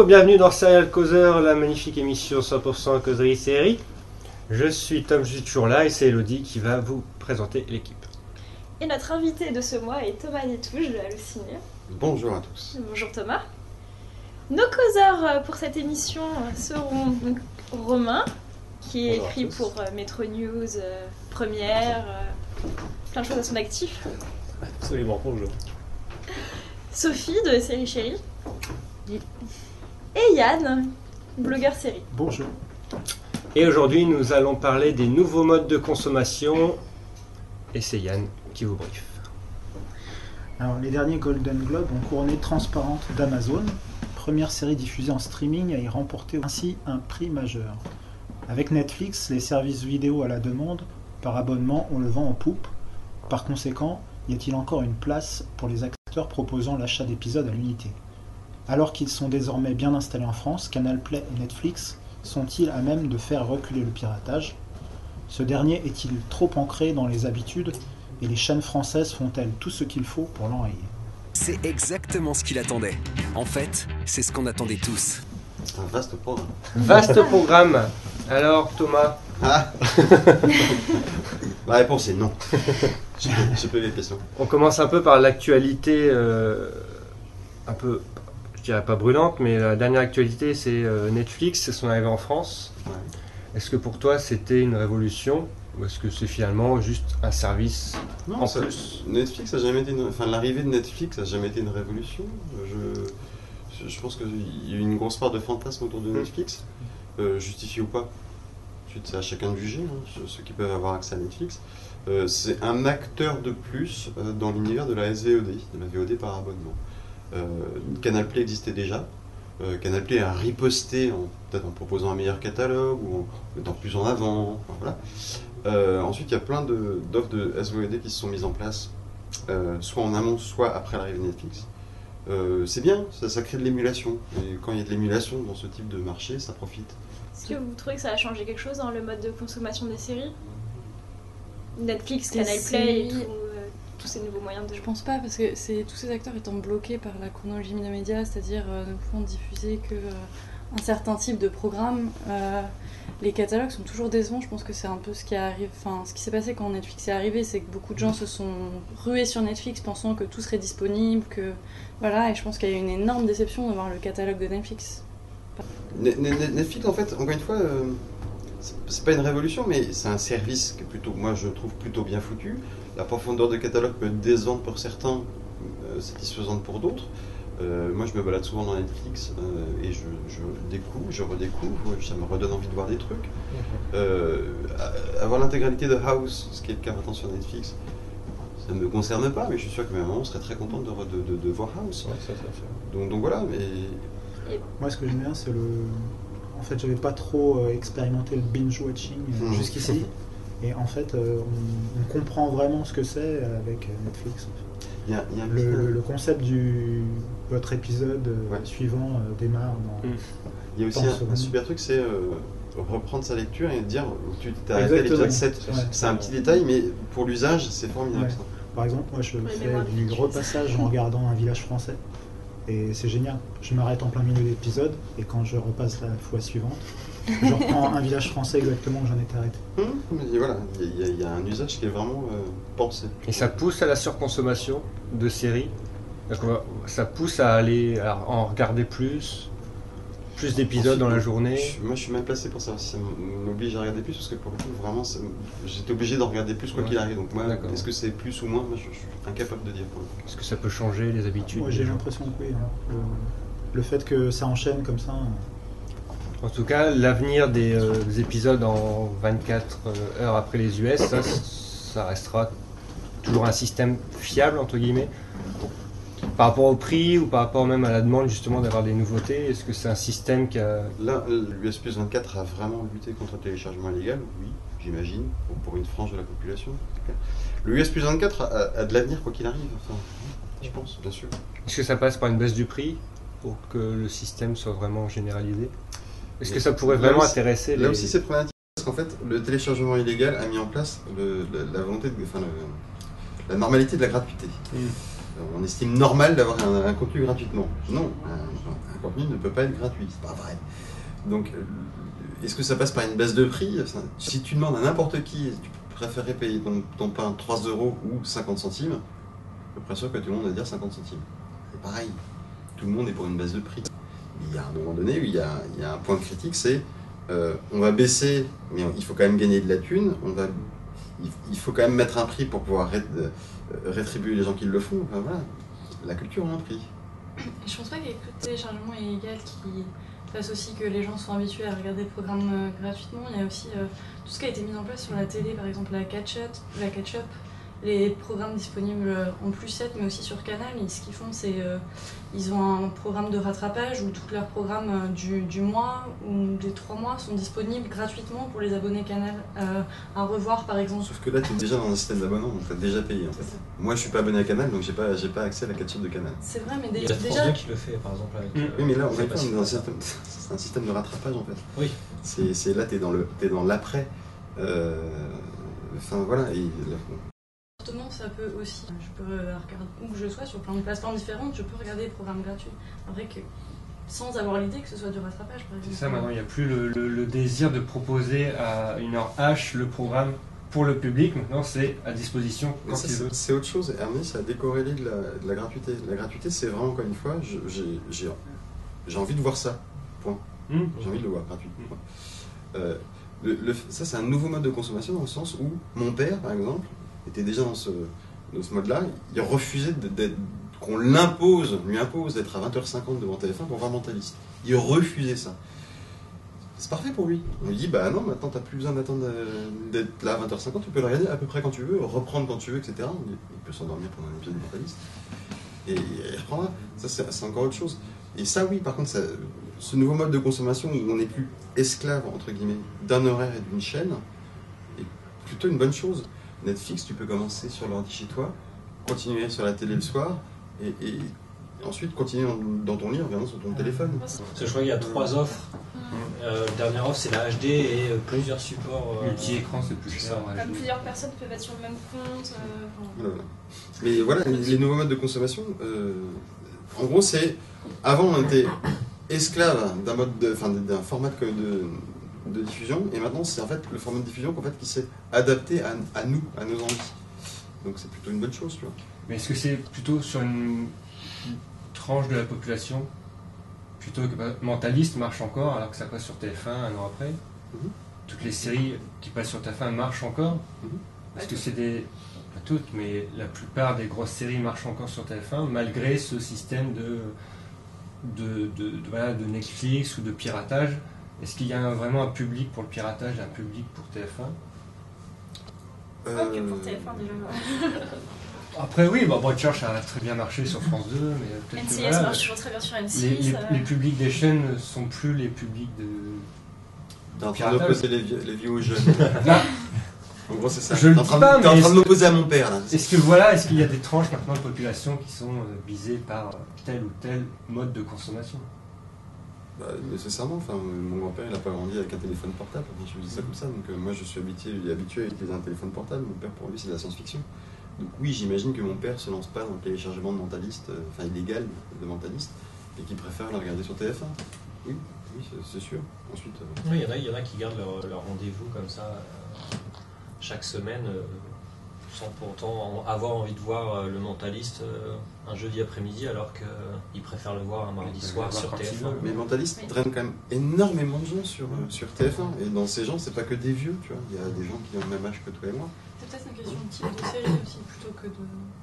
Bonjour, bienvenue dans Serial Causeur, la magnifique émission 100% causerie série. Je suis Tom, je suis toujours là et c'est Elodie qui va vous présenter l'équipe. Et notre invité de ce mois est Thomas Détouche de Halluciné. Bonjour à tous. Bonjour Thomas. Nos causeurs euh, pour cette émission seront donc Romain, qui est Bonjour écrit pour euh, Metro News, euh, Première, euh, plein de choses à son actif. Absolument, bonjour. Sophie de Série Chérie. Et Yann, blogueur série. Bonjour. Et aujourd'hui, nous allons parler des nouveaux modes de consommation. Et c'est Yann qui vous briefe. Alors, les derniers Golden Globes ont couronné Transparente d'Amazon, première série diffusée en streaming à y remporter ainsi un prix majeur. Avec Netflix, les services vidéo à la demande par abonnement ont le vent en poupe. Par conséquent, y a-t-il encore une place pour les acteurs proposant l'achat d'épisodes à l'unité? Alors qu'ils sont désormais bien installés en France, Canal Play et Netflix sont-ils à même de faire reculer le piratage? Ce dernier est-il trop ancré dans les habitudes et les chaînes françaises font-elles tout ce qu'il faut pour l'enrayer? C'est exactement ce qu'il attendait. En fait, c'est ce qu'on attendait tous. Un vaste programme. Vaste programme. Alors, Thomas, Ah La réponse est non. Je peux- Je peux les questions. on commence un peu par l'actualité, euh, un peu, je dirais pas brûlante, mais la dernière actualité, c'est euh, Netflix, c'est son arrivée en France. Ouais. Est-ce que pour toi, c'était une révolution ou est-ce que c'est finalement juste un service Non, En ça- plus? Netflix a jamais été une... Enfin, l'arrivée de Netflix a jamais été une révolution. Je, je- pense qu'il y a eu une grosse part de fantasme autour de Mm. Netflix. Euh, justifié ou pas c'est à chacun de juger, hein, ceux- ceux qui peuvent avoir accès à Netflix. Euh, c'est un acteur de plus euh, dans l'univers de la SVOD, de la VOD par abonnement. Euh, Canal Play existait déjà. Euh, Canal Play a riposté en- peut-être en proposant un meilleur catalogue ou en mettant plus en avant. enfin, voilà. Euh, ensuite, il y a plein de- d'offres de, SVOD qui se sont mises en place, euh, soit en amont, soit après l'arrivée de Netflix. Euh, c'est bien, ça, ça crée de l'émulation. Et quand il y a de l'émulation dans ce type de marché, ça profite. Est-ce que vous trouvez que ça a changé quelque chose dans le mode de consommation des séries? Netflix, Des Canal Play et tout, tous ces nouveaux moyens de... Je pense pas parce que c'est tous ces acteurs étant bloqués par la chronologie des médias, c'est-à-dire euh, ne pouvant diffuser que euh, un certain type de programme. euh, les catalogues sont toujours décevants. Je pense que c'est un peu ce qui arrive. Enfin, ce qui s'est passé quand Netflix est arrivé, c'est que beaucoup de gens se sont rués sur Netflix pensant que tout serait disponible, que voilà. Et je pense qu'il y a eu une énorme déception de voir le catalogue de Netflix. Ne- ne- ne- Netflix, en fait, encore une fois, euh, c'est- pas une révolution, mais c'est un service qui est plutôt, moi je trouve plutôt bien foutu. La profondeur de catalogue peut être décevante pour certains, euh, satisfaisante pour d'autres. Euh, moi je me balade souvent dans Netflix euh, et je, je découvre, je redécouvre, ça me redonne envie de voir des trucs. Euh, a- avoir l'intégralité de House, ce qui est le cas maintenant sur Netflix, ça ne me concerne pas, mais je suis sûr que ma maman serait très contente de, de- de- de voir House. Ouais, ça, ça, ça. Donc, donc voilà, mais Moi, ce que j'aime bien, c'est le. En fait, j'avais pas trop euh, expérimenté le binge-watching euh, Mhm. jusqu'ici. Et en fait, euh, on, on comprend vraiment ce que c'est avec Netflix. en fait. il y a, il y a un Le, petit- le- le concept du. Votre épisode euh, Ouais. suivant euh, démarre dans. Mm. Il y a aussi un, super truc, c'est euh, reprendre sa lecture et dire tu t'es arrêté à Exactement. l'épisode 7. Ouais. C'est un petit détail, mais pour l'usage, c'est formidable. Ouais. ça. Par exemple, moi, je fais du repassage en regardant un village français. Et c'est génial. Je m'arrête en plein milieu d'épisode et quand je repasse la fois suivante, je reprends un village français exactement où j'en étais arrêté. Hum, mais voilà, il y, a- il y a un usage qui est vraiment euh, pensé. Et ça pousse à la surconsommation de séries? Va- ça pousse à aller à en regarder plus, plus d'épisodes dans la journée? Je- moi, je suis mal placé pour savoir si ça m'oblige à regarder plus, parce que pour le coup, vraiment, j'étais obligé d'en regarder plus quoi Ouais. qu'il arrive. Donc moi, est-ce que c'est plus ou moins? Moi, je, je suis incapable de dire. Est-ce que ça peut changer les habitudes Moi, j'ai l'impression que oui. hein. Le, le fait que ça enchaîne comme ça. En tout cas, l'avenir des, euh, des épisodes en 24 euh, heures après les US, ça, ça restera toujours un système fiable, entre guillemets. Par rapport au prix ou par rapport même à la demande justement d'avoir des nouveautés, est-ce que c'est un système qui a... Là, l'US Plus 24 a vraiment lutté contre le téléchargement illégal, oui, j'imagine, pour, pour une frange de la population. Le US Plus 24 a, a- a de l'avenir quoi qu'il arrive, enfin, je pense, bien sûr. Est-ce que ça passe par une baisse du prix pour que le système soit vraiment généralisé? Est-ce que ça pourrait Là vraiment aussi- intéresser les... Là aussi, c'est problématique parce qu'en fait, le téléchargement illégal a mis en place le- la, la volonté, de, enfin, le- la normalité de la gratuité. Mm. on estime normal d'avoir un, un contenu gratuitement. Non, un, un contenu ne peut pas être gratuit, c'est pas vrai. Donc, euh, est-ce que ça passe par une baisse de prix? Si tu demandes à n'importe qui, tu préférais payer ton, ton pain 3 euros ou 50 centimes, je suis pas sûr que tout le monde va dire 50 centimes. C'est pareil, tout le monde est pour une baisse de prix. A un moment donné où il y a, un point critique, c'est euh, on va baisser, mais il faut quand même gagner de la thune, on va, il, faut quand même mettre un prix pour pouvoir euh, rétribuer les gens qui le font. Enfin, voilà, la culture a un prix. Je pense pas qu'il y ait que téléchargement illégal qui fasse aussi que les gens sont habitués à regarder le programme euh, gratuitement. Il y a aussi tout ce qui a été mis en place sur la télé, par exemple la catch-up, la catch-up, les programmes disponibles en plus 7, mais aussi sur Canal. Et ce qu'ils font, c'est euh, ils ont un programme de rattrapage où tous leurs programmes euh, du, du mois ou des trois mois sont disponibles gratuitement pour les abonnés Canal euh, à revoir, par exemple. Sauf que là, tu es déjà dans un système d'abonnement, donc tu as déjà payé en fait. Moi, je suis pas abonné à Canal, donc j'ai pas, j'ai pas accès à la catch-up de Canal. C'est vrai, mais Il y a déjà, 2 qui le fait, par exemple, avec. Mm. euh, Oui, mais là, on c'est est pas pas si dans un système, c'est un système de rattrapage en fait. Oui. C'est, c'est là, tu es dans le, t'es dans l'après. Euh, Enfin voilà, et là, Fortement, ça peut aussi. Je peux euh, regarder où que je sois, sur plein de plateformes différentes, je peux regarder des programmes gratuits. Après que, sans avoir l'idée que ce soit du rattrapage, par exemple. C'est ça, maintenant, il n'y a plus le, le- le désir de proposer à une heure H le programme pour le public. Maintenant, c'est à disposition quand ça, veux. c'est, autre chose. Hermès, ça a décorrélé de la, de la gratuité. La gratuité, c'est vraiment, encore une fois, j'ai, envie de voir ça. Hum. J'ai envie de le voir gratuit. Point. Euh, le- le- ça, c'est un nouveau mode de consommation dans le sens où mon père, par exemple, était déjà dans ce, mode-là. Il refusait qu'on l'impose, lui impose d'être à 20h50 devant TF1 pour voir Mentaliste. Il refusait ça. C'est parfait pour lui. On lui dit, bah non, maintenant t'as plus besoin d'attendre euh, d'être là à 20h50, tu peux le regarder à peu près quand tu veux, reprendre quand tu veux, etc. Il peut s'endormir pendant un épisode de Mentaliste. Et il reprendra. Ça, c'est encore autre chose. Et ça, oui, par contre, ce nouveau mode de consommation où on n'est plus esclave, entre guillemets, d'un horaire et d'une chaîne, est plutôt une bonne chose. Netflix, tu peux commencer sur l'ordi chez toi, continuer sur la télé le soir, et, et ensuite continuer dans, dans ton lit en regardant sur ton téléphone. Parce que je crois qu'il y a trois offres. Euh, la dernière offre, c'est la HD et euh, plusieurs supports. euh, Multi-écran, c'est plus cher. Comme plusieurs personnes peuvent être sur le même compte. euh. Mais voilà, les nouveaux modes de consommation, euh, en gros, c'est. Avant, on était esclave d'un mode de, enfin, d'un format que de, de diffusion, et maintenant, c'est en fait le format de diffusion qu'en fait, qui s'est adapté à, à nous, à nos envies. Donc, c'est plutôt une bonne chose, tu vois. Mais est-ce que c'est plutôt sur une tranche de la population plutôt que bah, Mentaliste marche encore alors que ça passe sur TF1 un an après Mhm. Toutes les séries qui passent sur TF1 marchent encore Mhm. Parce que c'est des. Pas toutes, mais la plupart des grosses séries marchent encore sur TF1 malgré ce système de, de, de, de- voilà, de Netflix ou de piratage. Est-ce qu'il y a un- vraiment un public pour le piratage et un public pour TF1 Pas que pour Euh, TF1 déjà. Après, oui, bah, Broadchurch a très bien marché sur France 2, mais peut-être voilà, marche toujours très bien sur M6. les, les- euh, les publics des chaînes ne sont plus les publics de. T'es en train d'opposer les, vieux- les vieux aux jeunes. Non. En gros, c'est ça. Je le dis pas, T'es en mais train de est-ce- m'opposer à mon père, là. Est-ce que voilà, est-ce qu'il y a des tranches maintenant de population qui sont euh, visées par euh, tel ou tel mode de consommation? Bah, nécessairement, enfin, mon grand-père il n'a pas grandi avec un téléphone portable, je vous dis ça comme ça, donc euh, moi je suis habitué, habitué à utiliser un téléphone portable, mon père pour lui c'est de la science-fiction. Donc oui, j'imagine que mon père se lance pas dans le téléchargement de mentaliste, euh, enfin illégal de mentaliste, et qu'il préfère le regarder sur TF1. Oui, oui, c'est- sûr. Ensuite, euh, il y en a, y en a qui gardent leur, rendez-vous comme ça euh, chaque semaine sans pourtant en- avoir envie de voir euh, le mentaliste euh, un jeudi après-midi alors qu'ils préfèrent le voir un mardi soir voir sur quand ils TF1. veulent. mais mentaliste draine quand même énormément de gens sur, euh, sur TF1, et dans ces gens, c'est pas que des vieux, tu vois, il y a des gens qui ont le même âge que toi et moi. C'est peut-être une question de type de série aussi, plutôt que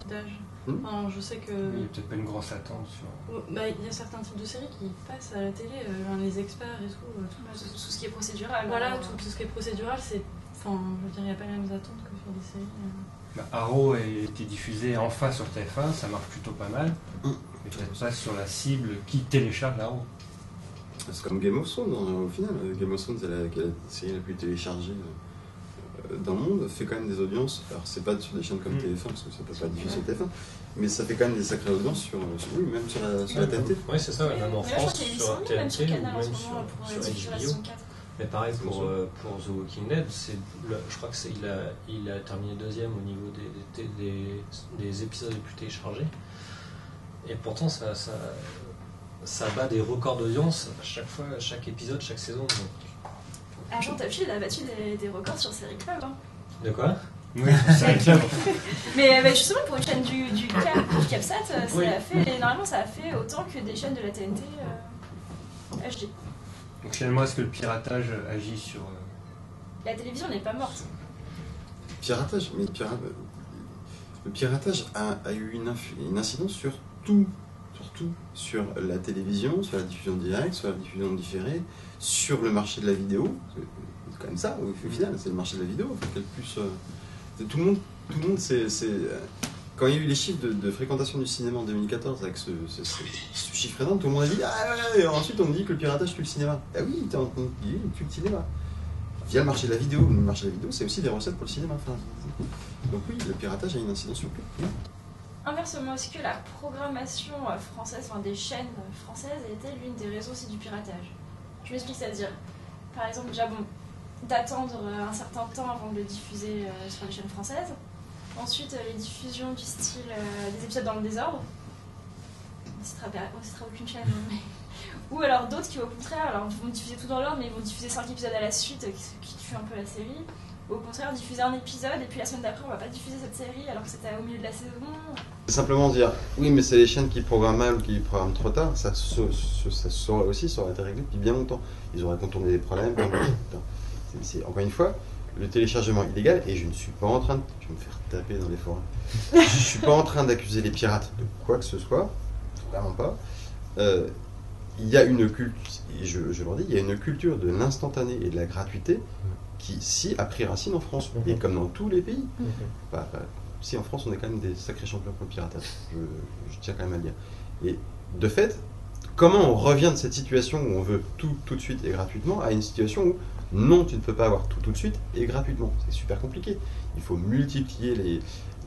d'âge. Hmm? Enfin, je sais que. Il n'y a peut-être pas une grosse attente sur. Bah, il y a certains types de séries qui passent à la télé, euh, genre les experts et tout. euh, tout bah, tout, tout ce qui est procédural. Voilà, euh, tout, tout ce qui est procédural, c'est. Enfin, je veux dire, il n'y a pas les mêmes attentes que sur des séries. Bah, Arrow a été diffusé enfin sur TF1, ça marche plutôt pas mal. Mm. Mais peut-être pas sur la cible qui télécharge Arrow. C'est comme Game of Thrones hein, au final. Euh, Game of Thrones, c'est la, série la plus téléchargée euh, euh, dans le monde, fait quand même des audiences. Alors, c'est pas sur des chaînes comme Mm. TF1, parce que ça peut pas diffuser sur TF1, mais ça fait quand même des sacrées audiences sur, sur- oui, même sur la, sur la TNT. Oui, c'est ça, même en France, sur 800 000 même TNT sur ou en même sur, sur HBO. Saison 4. Mais pareil pour, euh, pour The Walking Dead, c'est le- je crois que c'est- il a, il a terminé deuxième au niveau des, des, des- des épisodes les plus téléchargés. Et pourtant, ça, ça, ça bat des records d'audience à chaque fois, à chaque épisode, chaque saison. donc. Agent Tapchi, il a battu des, des records sur Série Club. hein. De quoi? Oui, un club. Mais euh, bah, justement, pour une chaîne du, du, Cap, du CapSat, euh, ça Oui. a fait, normalement, ça a fait autant que des chaînes de la TNT euh, HD. Donc finalement, est-ce que le piratage agit sur... euh, La télévision n'est pas morte. Piratage, mais pira- le piratage a, a eu une, inf- une incidence sur tout, sur tout, sur la télévision, sur la diffusion directe, sur la diffusion différée, sur le marché de la vidéo. C'est quand même ça, au au final, c'est le marché de la vidéo. Plus, euh, tout le monde, tout le monde, c'est, c'est, quand il y a eu les chiffres de, fréquentation du cinéma en 2014 avec ce, chiffre énorme, tout le monde a dit ah ouais, et ensuite on dit que le piratage tue le cinéma. Ah oui, t'es en train tue le cinéma via le marché de la vidéo. Le marché de la vidéo, c'est aussi des recettes pour le cinéma. Donc oui, le piratage a une incidence sur tout. Inversement, est-ce que la programmation française, enfin des chaînes françaises, était l'une des raisons aussi du piratage Je m'explique, c'est-à-dire, par exemple, déjà, bon, d'attendre euh, un certain temps avant de le diffuser euh, sur les chaînes françaises. Ensuite, euh, les diffusions du style euh, des épisodes dans le désordre. On ne citera, aucune chaîne. hein, Ou alors d'autres qui, au contraire, alors, vont diffuser tout dans l'ordre, mais ils vont diffuser 5 épisodes à la suite, euh, qui, qui tue un peu la série. Ou au contraire, diffuser un épisode, et puis la semaine d'après, on va pas diffuser cette série alors que c'était au milieu de la saison. Simplement dire, oui, mais c'est les chaînes qui programment mal qui programment trop tard, ça, se- ça saurait aussi, ça aurait été réglé depuis bien longtemps. Ils auraient contourné des problèmes. encore une fois, le téléchargement illégal, et je ne suis pas en train de. Je vais me faire taper dans les forums. je ne suis pas en train d'accuser les pirates de quoi que ce soit, vraiment pas. Euh, il y a une culture, je, je leur dis, il y a une culture de l'instantané et de la gratuité qui, si, a pris racine en France, et comme dans tous les pays. Bah, bah, si en France on est quand même des sacrés champions pour le piratage, je, je tiens quand même à le dire. Et de fait, comment on revient de cette situation où on veut tout tout de suite et gratuitement à une situation où non, tu ne peux pas avoir tout tout de suite et gratuitement C'est super compliqué. Il faut multiplier les,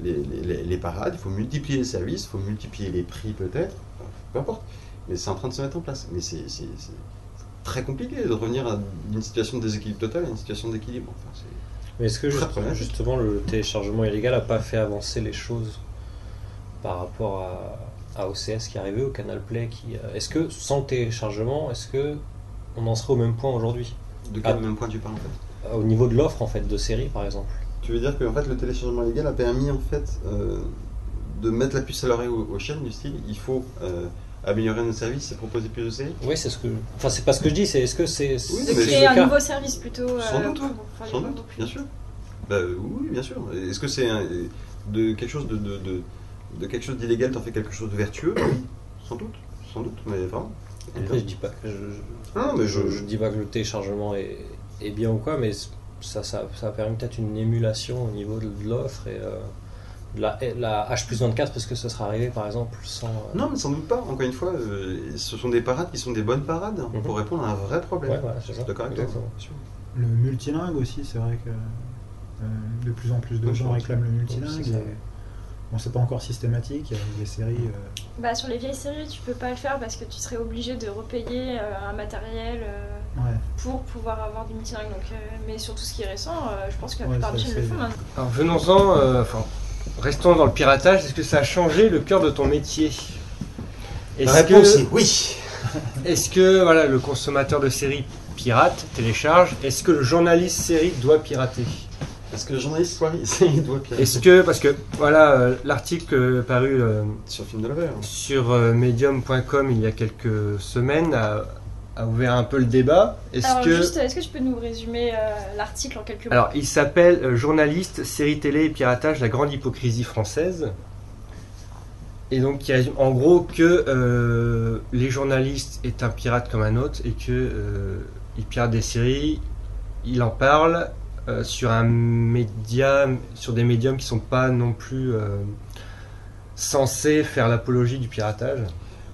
les, les- les- parades, il faut multiplier les services, il faut multiplier les prix peut-être, peu importe. Mais c'est en train de se mettre en place. Mais c'est très compliqué de revenir à- d'une situation de déséquilibre total à une situation d'équilibre. Enfin, Mais est-ce que justement le téléchargement illégal n'a pas fait avancer les choses par rapport à, à OCS qui est arrivé, au Canal Play qui, euh, Est-ce que sans le téléchargement, est-ce que on en serait au même point aujourd'hui? De quel Ah. même point tu parles en fait Euh, Au niveau de l'offre en fait de séries par exemple Tu veux dire que en fait, le téléchargement légal a permis en fait euh, de mettre la puce à l'oreille aux, aux chaînes du style il faut euh, améliorer nos services et proposer plus de séries? Oui, c'est ce que. Enfin, c'est pas ce que je dis, c'est est-ce que c'est. Oui, c'est De créer un cas nouveau service plutôt. euh, Sans doute, pour- Sans doute, bien sûr. Bah, oui, bien sûr. Est-ce que c'est de quelque chose de, de, de, de quelque chose d'illégal t'en fais quelque chose de vertueux? Oui, sans doute, sans doute, mais vraiment. Après, je dis pas que je, je- Non, mais je, je, je dis pas que le téléchargement est, est bien ou quoi, mais ça, ça, ça a permis peut-être une émulation au niveau de, de l'offre et euh, de la, et la H plus 24 parce que ça serait arrivé par exemple sans. euh, Non, mais sans doute pas. Encore une fois, euh, ce sont des parades qui sont des bonnes parades Mhm. pour répondre à un vrai problème. Ouais, voilà, ça. d'accord. Le multilingue aussi, c'est vrai que euh, de plus en plus de gens réclament le multilingue. Bon, c'est pas encore systématique, il y a des séries. euh, Bah, sur les vieilles séries, tu peux pas le faire parce que tu serais obligé de repayer euh, un matériel euh, ouais. pour pouvoir avoir du multilingue. Donc, euh, mais sur tout ce qui est récent, euh, je pense que la Ouais, plupart des chaînes le font maintenant. Alors venons-en, euh, enfin, restons dans le piratage. Est-ce que ça a changé le cœur de ton métier? La réponse que, est oui. est-ce que voilà, le consommateur de séries pirate, télécharge? Est-ce que le journaliste série doit pirater? Est-ce que le journaliste soit il doit pirater Est-ce que, parce que voilà, euh, l'article euh, paru euh, sur film de la verre sur euh, medium.com il y a quelques semaines a, a ouvert un peu le débat. Est-ce Alors, que juste, est-ce que tu peux nous résumer euh, l'article en quelques mots? Alors, il s'appelle euh, Journaliste, série télé et piratage, la grande hypocrisie française. Et donc, il résume en gros que euh, les journalistes est un pirate comme un autre et que euh, il pirate des séries, il en parle euh, sur un média, sur des médiums qui sont pas non plus euh, censés faire l'apologie du piratage.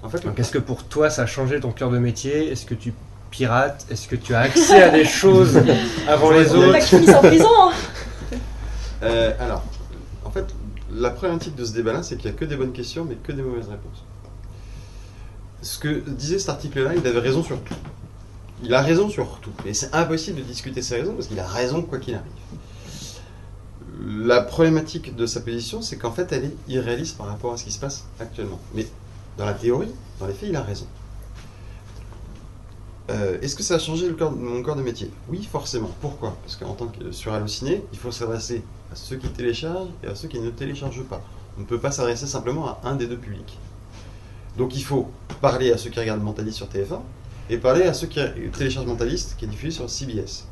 En fait, le- Donc, est-ce que pour toi, ça a changé ton cœur de métier? Est-ce que tu pirates? Est-ce que tu as accès à des choses avant les autres? pas que en prison hein. Euh, alors, en fait, la problématique de ce débat-là, c'est qu'il n'y a que des bonnes questions, mais que des mauvaises réponses. Ce que disait cet article-là, il avait raison sur tout. Il a raison sur tout. Et c'est impossible de discuter ses raisons parce qu'il a raison quoi qu'il arrive. La problématique de sa position, c'est qu'en fait, elle est irréaliste par rapport à ce qui se passe actuellement. Mais dans la théorie, dans les faits, il a raison. Euh, Est-ce que ça a changé mon corps de métier? Oui, forcément. Pourquoi? Parce qu'en tant que sur Allociné, il faut s'adresser à ceux qui téléchargent et à ceux qui ne téléchargent pas. On ne peut pas s'adresser simplement à un des deux publics. Donc il faut parler à ceux qui regardent Mentaliste sur TF1 et parler à ceux qui téléchargent Mentaliste qui est diffusé sur CBS.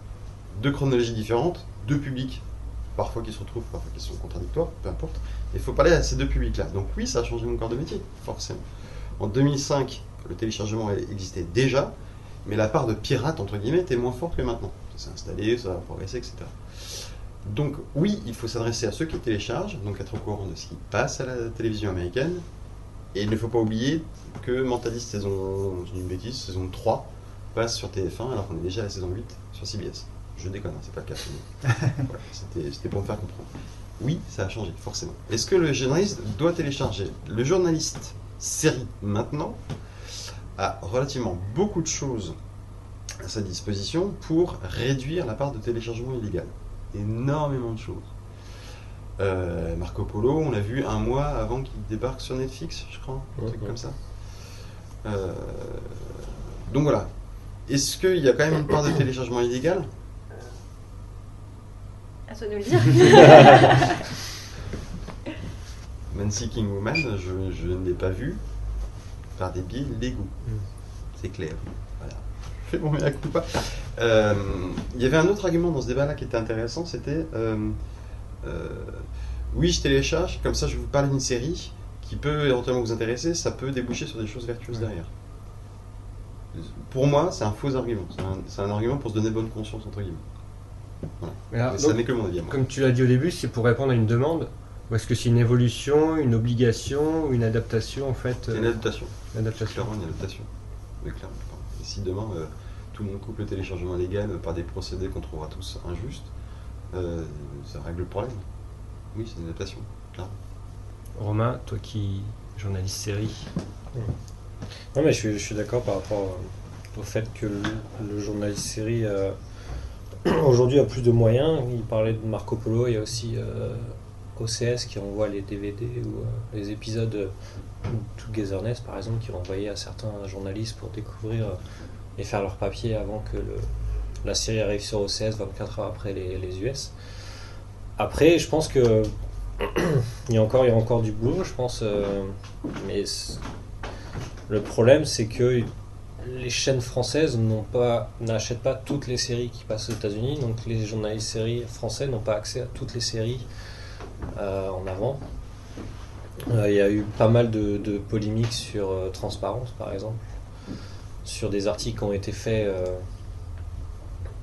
Deux chronologies différentes, deux publics, parfois qui se retrouvent, parfois qui sont contradictoires, peu importe. Il faut parler à ces deux publics-là. Donc oui, ça a changé mon corps de métier, forcément. En 2005, le téléchargement existait déjà, mais la part de pirates, entre guillemets, était moins forte que maintenant. Ça s'est installé, ça a progressé, etc. Donc oui, il faut s'adresser à ceux qui téléchargent, donc être au courant de ce qui passe à la télévision américaine. Et il ne faut pas oublier que Mentalist saison, je dis une bêtise, saison 3 passe sur TF1 alors qu'on est déjà à la saison 8 sur CBS. Je déconne, hein, c'est pas le cas. voilà, c'était pour me faire comprendre. Oui, ça a changé, forcément. Est-ce que le journaliste doit télécharger Le journaliste série maintenant a relativement beaucoup de choses à sa disposition pour réduire la part de téléchargement illégal? Énormément de choses. Euh, Marco Polo, on l'a vu un mois avant qu'il débarque sur Netflix, je crois, un truc comme ça. Euh, donc voilà. Est-ce qu'il y a quand même une part de téléchargement illégal? À toi de le dire. Man Seeking Woman, je, je ne l'ai pas vu par des biais légaux. C'est clair. Voilà. Je fais mon mea culpa. Euh, Il y avait un autre argument dans ce débat-là qui était intéressant, c'était euh, oui, je télécharge, comme ça je vous parler d'une série qui peut éventuellement vous intéresser, ça peut déboucher sur des choses vertueuses derrière. Pour moi, c'est un faux argument. C'est un, argument pour se donner bonne conscience, entre guillemets. Mais là, ça n'est que mon avis. Comme tu l'as dit au début, c'est pour répondre à une demande Ou est-ce que c'est une évolution, une obligation, une adaptation en fait C'est une euh, adaptation. une adaptation. Clairement une adaptation. Clairement. Et si demain euh, tout le monde coupe le téléchargement légal par des procédés qu'on trouvera tous injustes, euh, ça règle le problème. Oui, c'est une adaptation, clairement. Romain, toi qui journaliste série, Non, mais je suis, je suis d'accord par rapport euh, au fait que le, le journaliste série euh, aujourd'hui a plus de moyens. Il parlait de Marco Polo, il y a aussi euh, OCS qui envoie les DVD ou euh, les épisodes de Togetherness par exemple qui envoyés à certains journalistes pour découvrir euh, et faire leur papier avant que le- la série arrive sur OCS 24 heures après les, US. Après, je pense que il y a encore, du boulot, je pense, euh, mais le problème, c'est que les chaînes françaises n'achètent pas toutes les séries qui passent aux États-Unis, donc les journalistes français n'ont pas accès à toutes les séries euh, en avant. Euh, Il y a eu pas mal de, de polémiques sur Transparence, par exemple, sur des articles qui ont été faits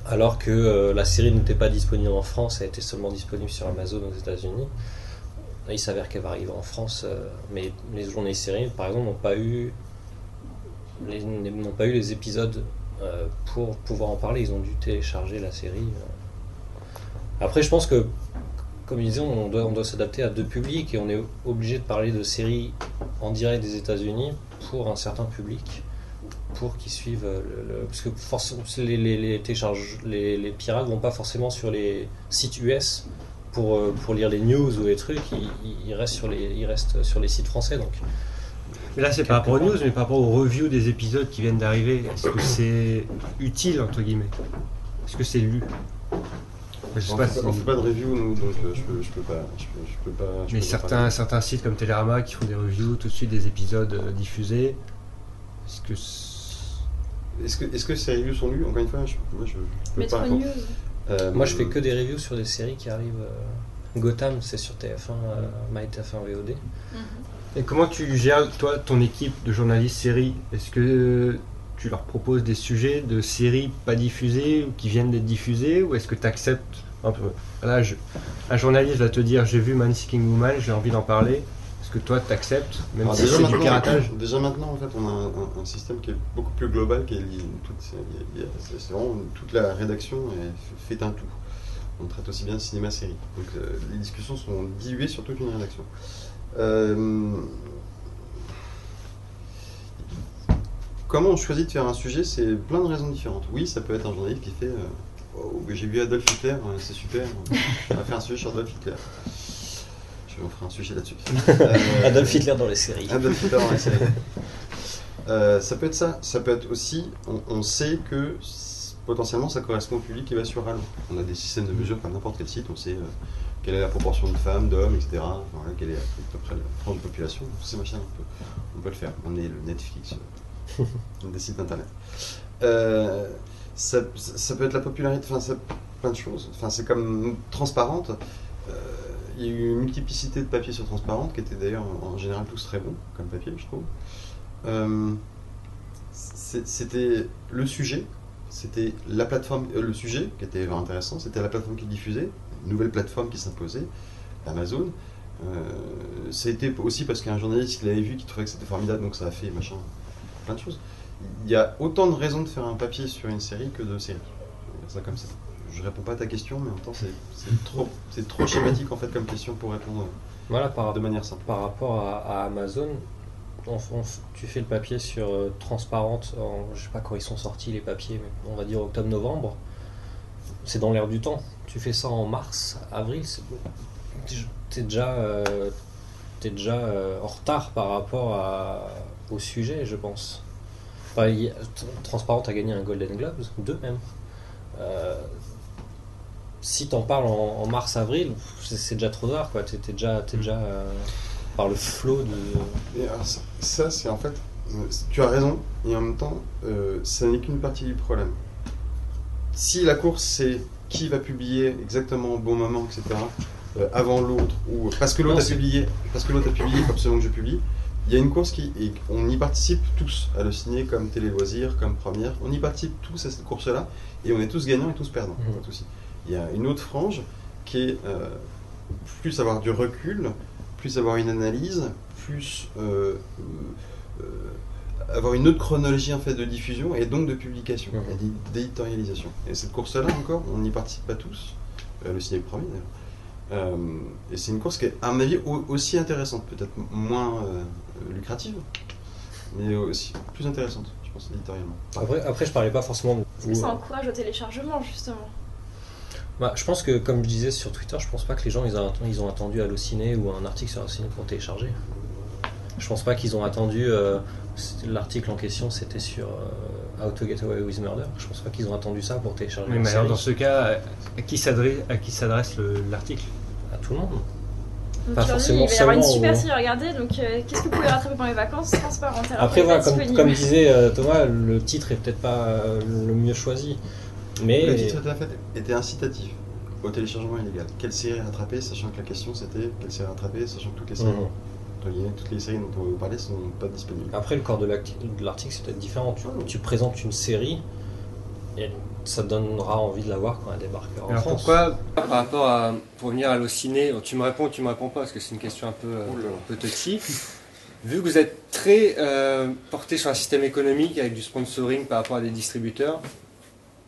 alors que euh, la série n'était pas disponible en France, elle était seulement disponible sur Amazon aux États-Unis. Il s'avère qu'elle va arriver en France, euh, mais les journalistes séries, par exemple, n'ont pas eu les- n'ont pas eu les épisodes euh, pour pouvoir en parler. Ils ont dû télécharger la série. Après, je pense que, comme ils disaient, on doit, on doit s'adapter à deux publics et on est obligé de parler de séries en direct des États-Unis pour un certain public, qu'ils suivent euh, le, le- parce que forcément les, les, les télécharge- les, les pirates vont pas forcément sur les sites US pour, euh, pour lire les news ou les trucs, ils, restent sur les, ils restent sur les sites français donc. Mais là, c'est par rapport aux news, mais par rapport aux reviews des épisodes qui viennent d'arriver. Est-ce que c'est utile, entre guillemets? Est-ce que c'est lu? Je sais On pas fait, si- on fait pas de review, nous, donc euh, je, peux, je peux pas. Je peux, je peux pas je Mais peux certains, certains sites comme Télérama qui font des reviews tout de suite des épisodes euh, diffusés. Est-ce que. Est-ce que, est-ce que ces reviews sont lues Encore une fois, je, moi je, je peux pas. News. répondre. Euh, Moi, je fais que des reviews sur des séries qui arrivent. euh, Gotham, c'est sur TF1, euh, MyTF1 VOD. Et comment tu gères, toi, ton équipe de journalistes séries? Est-ce que tu leur proposes des sujets de séries pas diffusées ou qui viennent d'être diffusées Ou est-ce que tu acceptes un peu? Là, je- un journaliste va te dire J'ai vu Man Seeking Woman, j'ai envie d'en parler. Que toi, tu acceptes Même Alors si déjà, c'est du maintenant, piratage déjà maintenant, en fait, on a un, un- un système qui est beaucoup plus global, qui est lié- toute- c'est vraiment toute la rédaction est fait un tout. On traite aussi bien cinéma-série. Donc euh, les discussions sont diluées sur toute une rédaction. Euh, comment on choisit de faire un sujet C'est plein de raisons différentes. Oui, ça peut être un journaliste qui fait euh, Oh, J'ai vu Adolf Hitler, c'est super, on va faire un sujet sur Adolf Hitler. En faire un sujet là-dessus. Euh, Adolf Hitler dans les séries. Adolf Hitler dans la série. Euh, ça peut être ça. Ça peut être aussi, on, on sait que potentiellement ça correspond au public qui va sur Halo. On a des systèmes de mesure comme n'importe quel site. On sait euh, quelle est la proportion de femmes, d'hommes, etc. Voilà, quelle est à peu près la tranche de population. Tous ces machins, on peut, on peut le faire. On est le Netflix euh, des sites internet. Euh, ça, ça peut être la popularité, enfin, ça- plein de choses. Enfin, c'est comme transparente. Euh, il y a eu une multiplicité de papiers sur transparente qui étaient d'ailleurs en général tous très bons comme papier, je trouve. Euh, c'était le sujet, c'était la plateforme, euh, le sujet qui était intéressant, c'était la plateforme qui diffusait, une nouvelle plateforme qui s'imposait, Amazon. Euh, a été aussi parce qu'un journaliste l'avait vu, qui trouvait que c'était formidable, donc ça a fait machin, plein de choses. Il y a autant de raisons de faire un papier sur une série que de séries. Je vais dire ça comme ça. Je réponds pas à ta question, mais en même temps c'est trop, c'est trop schématique en fait comme question pour répondre Voilà, par, de manière simple. par rapport à, à Amazon, on- on- tu fais le papier sur euh, Transparente, en, je sais pas quand ils sont sortis les papiers, mais on va dire octobre-novembre. C'est dans l'air du temps. Tu fais ça en mars, avril, t'es déjà, euh, t'es déjà euh, en retard par rapport à- au sujet, je pense. Enfin, y Transparente a gagné un Golden Globes, deux même. Si t'en parles en, en mars-avril, c'est c'est déjà trop tard, quoi. T'es déjà, t'es déjà euh, par le flot de. Et alors, ça, ça, c'est en fait, tu as raison, et en même temps, euh, ça n'est qu'une partie du problème. Si la course c'est qui va publier exactement au bon moment, etc., euh, avant l'autre, ou parce que l'autre a publié, parce que l'autre a publié comme selon que je publie, il y a une course qui, et on y participe tous, à le signer comme télé loisirs, comme première, on y participe tous à cette course-là, et on est tous gagnants et tous perdants, Mhm. pas de souci. Il y a une autre frange qui est euh, plus avoir du recul, plus avoir une analyse, plus euh, euh, avoir une autre chronologie en fait de diffusion et donc de publication et d'éditorialisation. Et cette course-là encore, on n'y participe pas tous. Euh, le ciné le premier d'ailleurs. Euh, et c'est une course qui est, à mon avis, au- aussi intéressante, peut-être moins euh, lucrative, mais aussi plus intéressante, je pense, éditorialement. Après, après, je parlais pas forcément de. Est-ce que ça encourage au téléchargement, justement Bah, je pense que, comme je disais sur Twitter, je pense pas que les gens ils ont, ils ont attendu Allociné ou un article sur Allociné pour télécharger. Je pense pas qu'ils ont attendu. euh, L'article en question c'était sur euh, How to Get Away with Murder. Je pense pas qu'ils ont attendu ça pour télécharger mais alors dans ce cas, à qui s'adresse, l'article? À tout le monde. Donc Pas forcément il va y avoir une super série à regarder, donc euh, qu'est-ce que vous pouvez rattraper pendant les vacances? Transparente. Alors, Après, voilà, comme, comme disait euh, Thomas, le titre est peut-être pas euh, le mieux choisi. Mais Le titre était, en fait, était incitatif au téléchargement illégal. Quelle série rattraper, sachant que la question c'était quelle série rattraper, sachant que toutes les séries, guillemets, toutes les séries dont on va vous parler sont pas disponibles. Après, le corps de l'article, c'est peut-être différent. Tu, tu présentes une série et ça te donnera envie de la voir quand elle débarquera en Alors France. pourquoi, par rapport à, pour venir à l'ociné, tu me réponds ou tu me réponds pas, parce que c'est une question un peu, euh, Oh un peu touchy. Vu que vous êtes très euh, porté sur un système économique avec du sponsoring par rapport à des distributeurs,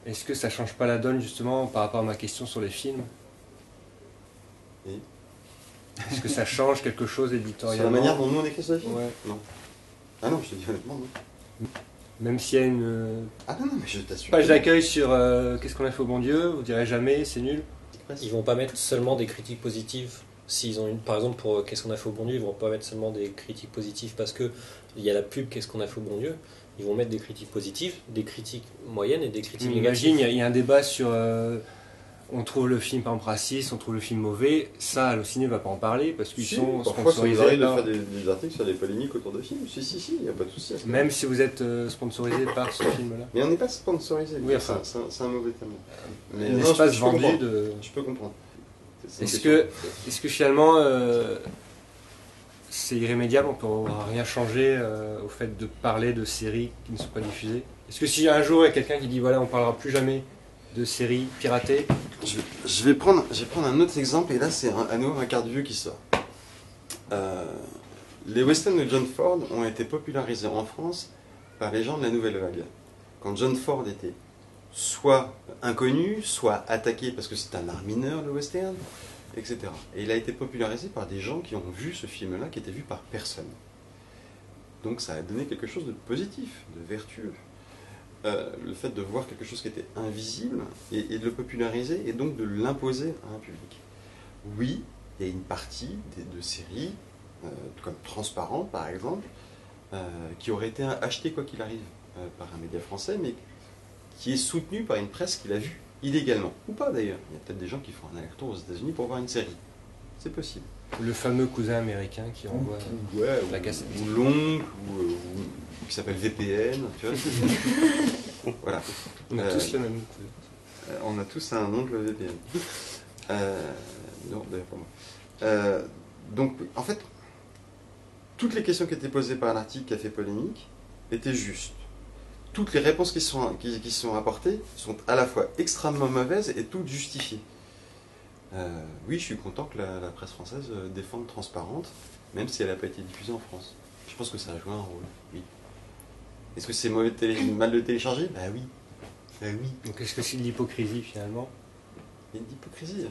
est-ce que ça change pas la donne justement par rapport à ma question sur les films Et Est-ce que ça change quelque chose Sur la éditorialement manière dont nous on écrit sur les films Ouais. Non. Ah non, je te dis honnêtement, non. Même s'il y a une euh, Ah non, non, mais je t'assure. page d'accueil sur euh, qu'est-ce qu'on a fait au bon Dieu, vous direz jamais, c'est nul. Ils vont pas mettre seulement des critiques positives. S'ils ont une, par exemple, pour euh, Qu'est-ce qu'on a fait au bon Dieu, ils vont pas mettre seulement des critiques positives parce que il y a la pub Qu'est-ce qu'on a fait au bon Dieu. Ils vont mettre des critiques positives, des critiques moyennes et des critiques Imagine, il négatives. y, a- il y a un débat sur. euh, on trouve le film par raciste, on trouve le film mauvais. Ça, Allociné va pas en parler parce qu'ils Si, sont parfois ça sponsorisés. arrive de faire des, des articles sur des polémiques autour de films. Si, si, si, il n'y a pas de souci. ce Même si vous êtes euh, sponsorisé par ce film-là. Mais on n'est pas sponsorisé. Oui, enfin. c'est un, mauvais terme. Mais Un espace vendu de. Je peux comprendre. Est-ce que, est-ce que finalement euh, c'est irrémédiable, on ne pourra rien changer euh, au fait de parler de séries qui ne sont pas diffusées Est-ce que si un jour il y a quelqu'un qui dit voilà, on parlera plus jamais de séries piratées, Je, vais prendre, je vais prendre un autre exemple, et là c'est un- à nouveau un quart de vue qui sort. Euh, les westerns de John Ford ont été popularisés en France par les gens de la nouvelle vague. Quand John Ford était soit inconnu, soit attaqué parce que c'est un art mineur le western, etc. Et il a été popularisé par des gens qui ont vu ce film-là, qui était vu par personne. Donc ça a donné quelque chose de positif, de vertueux. Euh, le fait de voir quelque chose qui était invisible et, de le populariser et donc de l'imposer à un public. Oui, il y a une partie de séries, euh, comme Transparent par exemple, euh, qui aurait été achetée quoi qu'il arrive par un média français, mais qui est soutenue par une presse qui l'a vue illégalement. Ou pas d'ailleurs. Il y a peut-être des gens qui font un aller-retour aux États-Unis pour voir une série. C'est possible. Le fameux cousin américain qui envoie. Ou, ouais, la ou- cassette. ou l'oncle, ou, euh, ou- qui s'appelle VPN, tu vois. voilà. On a Euh, tous le même. Euh, on a tous un oncle VPN. Euh, non, d'ailleurs pas moi. Euh, donc, en fait, toutes les questions qui étaient posées par l'article qui a fait polémique étaient justes. Toutes les réponses qui sont, qui, qui sont apportées sont à la fois extrêmement mauvaises et toutes justifiées. Euh, oui, je suis content que la, la presse française euh, défende Transparente, même si elle n'a pas été diffusée en France. Je pense que ça a joué un rôle, oui. Est-ce que c'est mauvais de télé- mal de télécharger? Bah oui. Bah oui. Donc est-ce que c'est de l'hypocrisie finalement? Il y a une hypocrisie.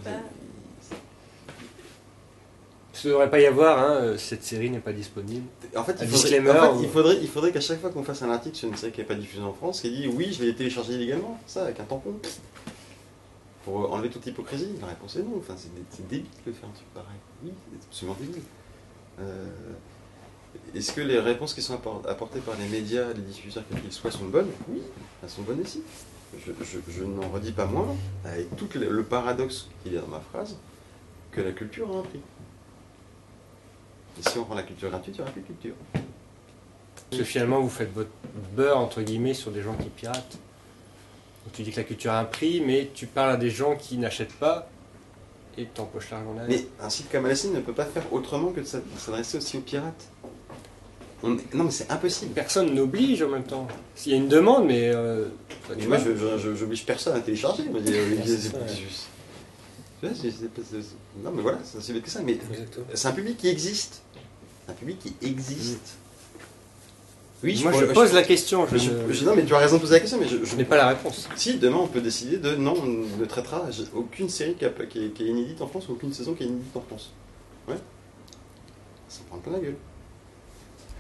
Ne devrait pas y avoir, hein, euh, cette série n'est pas disponible. En fait, il faudrait, disclaimer, en fait, ou- il faudrait, il faudrait qu'à chaque fois qu'on fasse un article sur une série qui n'est pas diffusée en France, qui dit oui, je l'ai téléchargé illégalement, ça, avec un tampon. Pour enlever toute hypocrisie, la réponse est non. Enfin, c'est dé- c'est débile de faire un truc pareil. Oui, c'est absolument débile. Euh, Est-ce que les réponses qui sont appor- apportées par les médias, les diffuseurs, quels qu'ils soient, sont bonnes? Oui, elles sont bonnes aussi. Je, je- je n'en redis pas moins, avec tout le, le paradoxe qu'il y a dans ma phrase, que la culture a un prix. Et si on rend la culture gratuite, il n'y aura plus de culture. Parce que finalement, vous faites votre beurre, entre guillemets, sur des gens qui piratent. Donc, tu dis que la culture a un prix, mais tu parles à des gens qui n'achètent pas et t'empoches l'argent derrière. Mais un site comme Alassine ne peut pas faire autrement que de s'ad- s'adresser aussi aux pirates. On Non, mais c'est impossible. Personne n'oblige en même temps. S'il y a une demande, mais. euh, Mais moi, vois. je, je, je- j'oblige personne à télécharger. Moi, je Non, mais voilà, c'est aussi bête que ça. Mais c'est un public qui existe. Un public qui existe. Oui, Moi, je pose la question, je, non, mais tu as raison de poser la question, mais je, n'ai pas la réponse. Si demain on peut décider de non, on ne traitera aucune série qui, a- qui est, qui est inédite en France ou aucune saison qui est inédite en France. Ouais. Ça prend plein la gueule.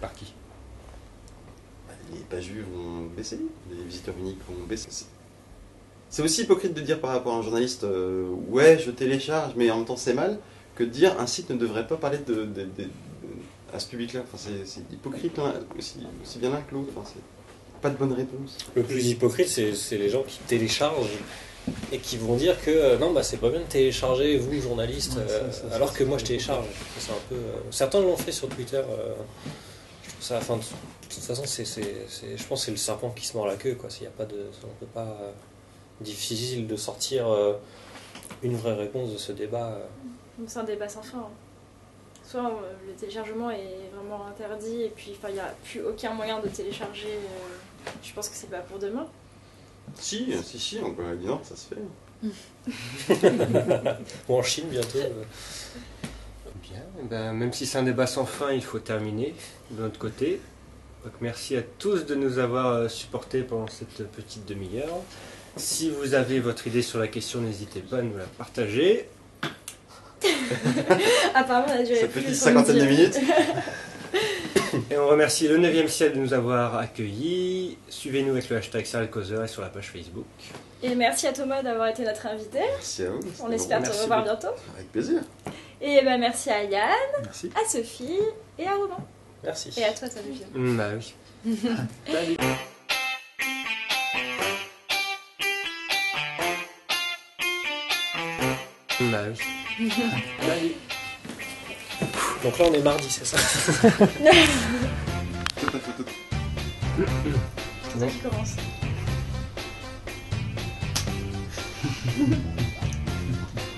Par qui? Bah, Les pages vues vont baisser, les visiteurs uniques vont baisser. C'est- aussi hypocrite de dire par rapport à un journaliste euh, ouais je télécharge mais en même temps c'est mal que de dire un site ne devrait pas parler de, de- de- de- à ce public-là. Enfin, c'est- c'est hypocrite aussi, aussi bien l'un que l'autre. Enfin, c'est pas de bonne réponse. Le plus hypocrite, c'est c'est les gens qui téléchargent et qui vont dire que euh, non, bah c'est pas bien de télécharger, vous, Ouais, ça, euh, ça, ça, alors ça, que moi je télécharge. C'est un peu. euh, Certains l'ont fait sur Twitter. euh, ça. Enfin, de toute façon, c'est, c'est- c'est- je pense que c'est le serpent qui se mord la queue. Quoi. S'il y a pas de, on peut pas. Difficile de sortir euh, une vraie réponse de ce débat. euh. C'est un débat sans fin. hein. Soit euh, le téléchargement est vraiment interdit et puis il n'y a plus aucun moyen de télécharger. euh, je pense que c'est pas pour demain. Si, si, si, on peut dire ça se fait. Ou en Chine bientôt. euh. Bien, eh ben, même si c'est un débat sans fin, il faut terminer de notre côté. Donc, merci à tous de nous avoir supportés pendant cette petite demi-heure. Si vous avez votre idée sur la question, n'hésitez pas à nous la partager. Apparemment, on a duré Cette plus petite de cinquantaine de minutes. Et on remercie le 9e ciel de nous avoir accueillis. Suivez-nous avec le hashtag Causer et sur la page Facebook. Et merci à Thomas d'avoir été notre invité. Merci à vous. On espère te revoir beaucoup. bientôt. Avec plaisir. Et ben merci à Yann, Merci. à Sophie et à Romain. Merci. Et à toi, Sophie. Mm, bah oui. Salut. Donc là, on est mardi, c'est ça qui commence.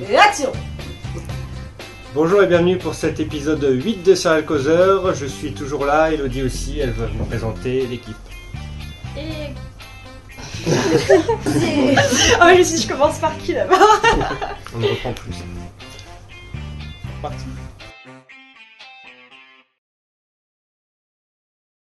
Et action Bonjour et bienvenue pour cet épisode 8 de Serial Causeur. Je suis toujours là, Elodie aussi, elle va vous présenter l'équipe. Et. oh, je sais, je commence par qui là-bas? On ne reprend plus.